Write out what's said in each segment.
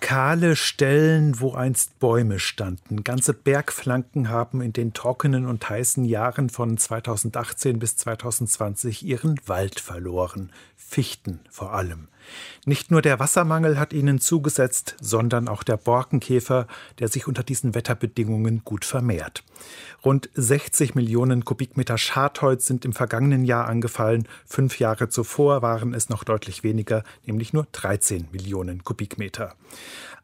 Kahle Stellen, wo einst Bäume standen. Ganze Bergflanken haben in den trockenen und heißen Jahren von 2018 bis 2020 ihren Wald verloren. Fichten vor allem. Nicht nur der Wassermangel hat ihnen zugesetzt, sondern auch der Borkenkäfer, der sich unter diesen Wetterbedingungen gut vermehrt. Rund 60 Millionen Kubikmeter Schadholz sind im vergangenen Jahr angefallen. Fünf Jahre zuvor waren es noch deutlich weniger, nämlich nur 13 Millionen Kubikmeter.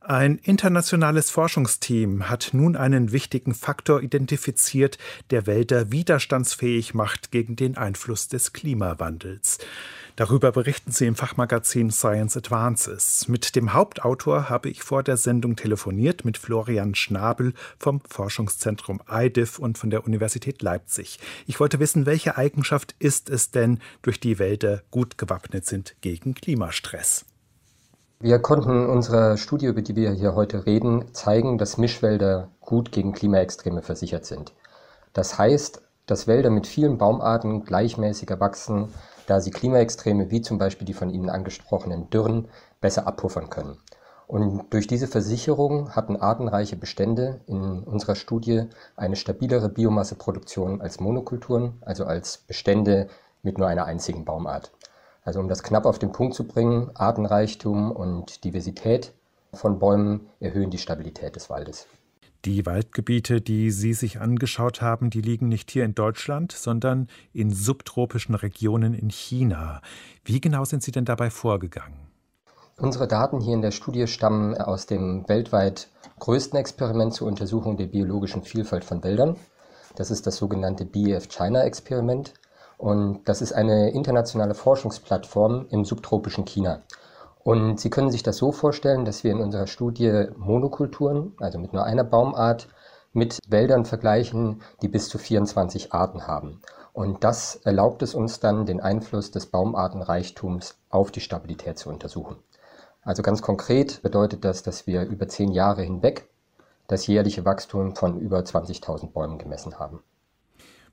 Ein internationales Forschungsteam hat nun einen wichtigen Faktor identifiziert, der Wälder widerstandsfähig macht gegen den Einfluss des Klimawandels. Darüber berichten sie im Fachmagazin Science Advances. Mit dem Hauptautor habe ich vor der Sendung telefoniert, mit Florian Schnabel vom Forschungszentrum IDIF und von der Universität Leipzig. Ich wollte wissen, welche Eigenschaft ist es denn, durch die Wälder gut gewappnet sind gegen Klimastress? Wir konnten in unserer Studie, über die wir hier heute reden, zeigen, dass Mischwälder gut gegen Klimaextreme versichert sind. Das heißt, dass Wälder mit vielen Baumarten gleichmäßiger wachsen, da sie Klimaextreme wie zum Beispiel die von Ihnen angesprochenen Dürren besser abpuffern können. Und durch diese Versicherung hatten artenreiche Bestände in unserer Studie eine stabilere Biomasseproduktion als Monokulturen, also als Bestände mit nur einer einzigen Baumart. Also um das knapp auf den Punkt zu bringen, Artenreichtum und Diversität von Bäumen erhöhen die Stabilität des Waldes. Die Waldgebiete, die Sie sich angeschaut haben, die liegen nicht hier in Deutschland, sondern in subtropischen Regionen in China. Wie genau sind Sie denn dabei vorgegangen? Unsere Daten hier in der Studie stammen aus dem weltweit größten Experiment zur Untersuchung der biologischen Vielfalt von Wäldern. Das ist das sogenannte BEF China Experiment. Und das ist eine internationale Forschungsplattform im subtropischen China. Und Sie können sich das so vorstellen, dass wir in unserer Studie Monokulturen, also mit nur einer Baumart, mit Wäldern vergleichen, die bis zu 24 Arten haben. Und das erlaubt es uns dann, den Einfluss des Baumartenreichtums auf die Stabilität zu untersuchen. Also ganz konkret bedeutet das, dass wir über zehn Jahre hinweg das jährliche Wachstum von über 20.000 Bäumen gemessen haben.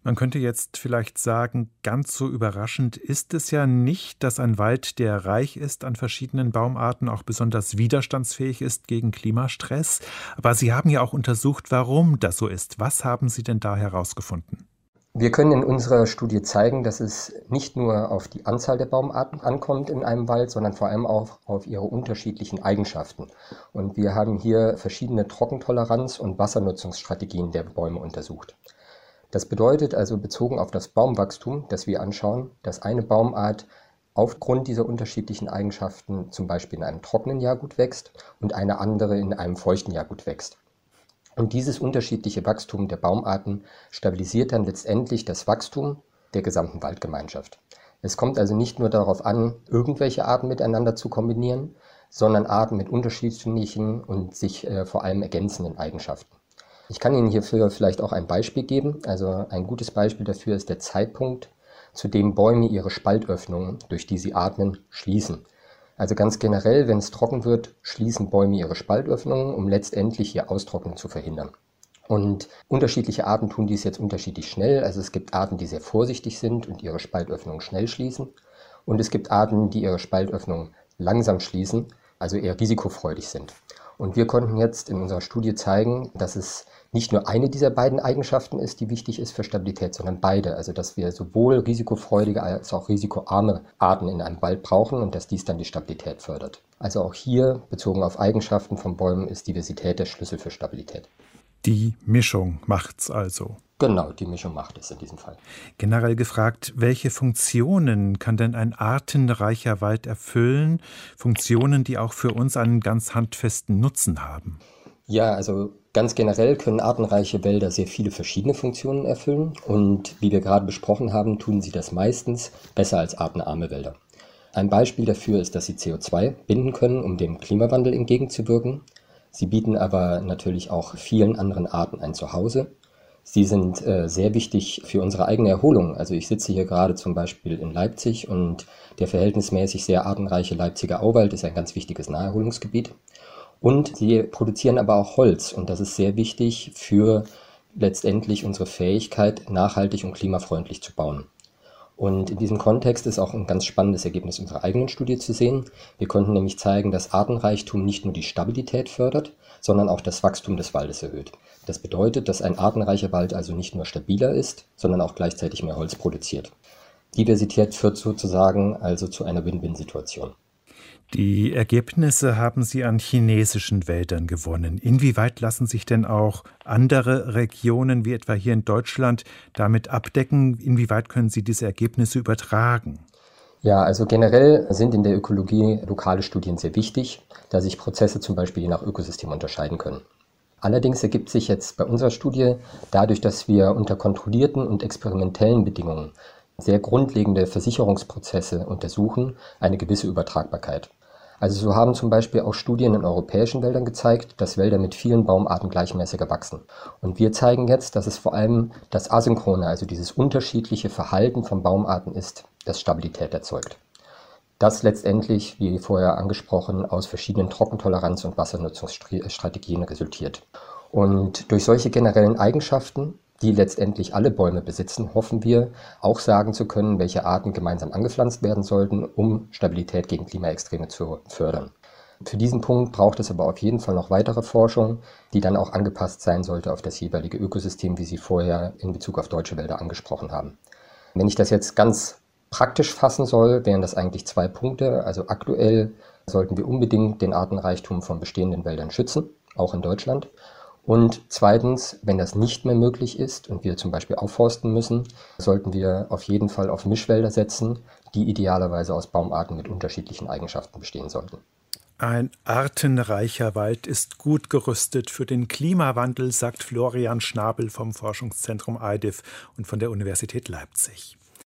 Man könnte jetzt vielleicht sagen, ganz so überraschend ist es ja nicht, dass ein Wald, der reich ist an verschiedenen Baumarten, auch besonders widerstandsfähig ist gegen Klimastress. Aber Sie haben ja auch untersucht, warum das so ist. Was haben Sie denn da herausgefunden? Wir können in unserer Studie zeigen, dass es nicht nur auf die Anzahl der Baumarten ankommt in einem Wald, sondern vor allem auch auf ihre unterschiedlichen Eigenschaften. Und wir haben hier verschiedene Trockentoleranz- und Wassernutzungsstrategien der Bäume untersucht. Das bedeutet also bezogen auf das Baumwachstum, das wir anschauen, dass eine Baumart aufgrund dieser unterschiedlichen Eigenschaften zum Beispiel in einem trockenen Jahr gut wächst und eine andere in einem feuchten Jahr gut wächst. Und dieses unterschiedliche Wachstum der Baumarten stabilisiert dann letztendlich das Wachstum der gesamten Waldgemeinschaft. Es kommt also nicht nur darauf an, irgendwelche Arten miteinander zu kombinieren, sondern Arten mit unterschiedlichen und sich äh, vor allem ergänzenden Eigenschaften. Ich kann Ihnen hierfür vielleicht auch ein Beispiel geben. Also ein gutes Beispiel dafür ist der Zeitpunkt, zu dem Bäume ihre Spaltöffnungen, durch die sie atmen, schließen. Also ganz generell, wenn es trocken wird, schließen Bäume ihre Spaltöffnungen, um letztendlich ihr Austrocknen zu verhindern. Und unterschiedliche Arten tun dies jetzt unterschiedlich schnell. Also es gibt Arten, die sehr vorsichtig sind und ihre Spaltöffnungen schnell schließen. Und es gibt Arten, die ihre Spaltöffnungen langsam schließen, also eher risikofreudig sind. Und wir konnten jetzt in unserer Studie zeigen, dass es nicht nur eine dieser beiden Eigenschaften ist, die wichtig ist für Stabilität, sondern beide. Also dass wir sowohl risikofreudige als auch risikoarme Arten in einem Wald brauchen und dass dies dann die Stabilität fördert. Also auch hier, bezogen auf Eigenschaften von Bäumen, ist Diversität der Schlüssel für Stabilität. Die Mischung macht's also. Genau, die Mischung macht es in diesem Fall. Generell gefragt, welche Funktionen kann denn ein artenreicher Wald erfüllen? Funktionen, die auch für uns einen ganz handfesten Nutzen haben. Ja, also ganz generell können artenreiche Wälder sehr viele verschiedene Funktionen erfüllen und wie wir gerade besprochen haben, tun sie das meistens besser als artenarme Wälder. Ein Beispiel dafür ist, dass sie CO2 binden können, um dem Klimawandel entgegenzuwirken. Sie bieten aber natürlich auch vielen anderen Arten ein Zuhause. Sie sind äh, sehr wichtig für unsere eigene Erholung. Also ich sitze hier gerade zum Beispiel in Leipzig und der verhältnismäßig sehr artenreiche Leipziger Auwald ist ein ganz wichtiges Naherholungsgebiet. Und sie produzieren aber auch Holz und das ist sehr wichtig für letztendlich unsere Fähigkeit, nachhaltig und klimafreundlich zu bauen. Und in diesem Kontext ist auch ein ganz spannendes Ergebnis unserer eigenen Studie zu sehen. Wir konnten nämlich zeigen, dass Artenreichtum nicht nur die Stabilität fördert, sondern auch das Wachstum des Waldes erhöht. Das bedeutet, dass ein artenreicher Wald also nicht nur stabiler ist, sondern auch gleichzeitig mehr Holz produziert. Diversität führt sozusagen also zu einer Win-Win-Situation. Die Ergebnisse haben Sie an chinesischen Wäldern gewonnen. Inwieweit lassen sich denn auch andere Regionen, wie etwa hier in Deutschland, damit abdecken? Inwieweit können Sie diese Ergebnisse übertragen? Ja, also generell sind in der Ökologie lokale Studien sehr wichtig, da sich Prozesse zum Beispiel je nach Ökosystem unterscheiden können. Allerdings ergibt sich jetzt bei unserer Studie dadurch, dass wir unter kontrollierten und experimentellen Bedingungen sehr grundlegende Versicherungsprozesse untersuchen, eine gewisse Übertragbarkeit. Also so haben zum Beispiel auch Studien in europäischen Wäldern gezeigt, dass Wälder mit vielen Baumarten gleichmäßiger wachsen. Und wir zeigen jetzt, dass es vor allem das Asynchrone, also dieses unterschiedliche Verhalten von Baumarten ist, das Stabilität erzeugt. Das letztendlich, wie vorher angesprochen, aus verschiedenen Trockentoleranz- und Wassernutzungsstrategien resultiert. Und durch solche generellen Eigenschaften die letztendlich alle Bäume besitzen, hoffen wir auch sagen zu können, welche Arten gemeinsam angepflanzt werden sollten, um Stabilität gegen Klimaextreme zu fördern. Für diesen Punkt braucht es aber auf jeden Fall noch weitere Forschung, die dann auch angepasst sein sollte auf das jeweilige Ökosystem, wie Sie vorher in Bezug auf deutsche Wälder angesprochen haben. Wenn ich das jetzt ganz praktisch fassen soll, wären das eigentlich zwei Punkte. Also aktuell sollten wir unbedingt den Artenreichtum von bestehenden Wäldern schützen, auch in Deutschland. Und zweitens, wenn das nicht mehr möglich ist und wir zum Beispiel aufforsten müssen, sollten wir auf jeden Fall auf Mischwälder setzen, die idealerweise aus Baumarten mit unterschiedlichen Eigenschaften bestehen sollten. Ein artenreicher Wald ist gut gerüstet für den Klimawandel, sagt Florian Schnabel vom Forschungszentrum EIDIF und von der Universität Leipzig.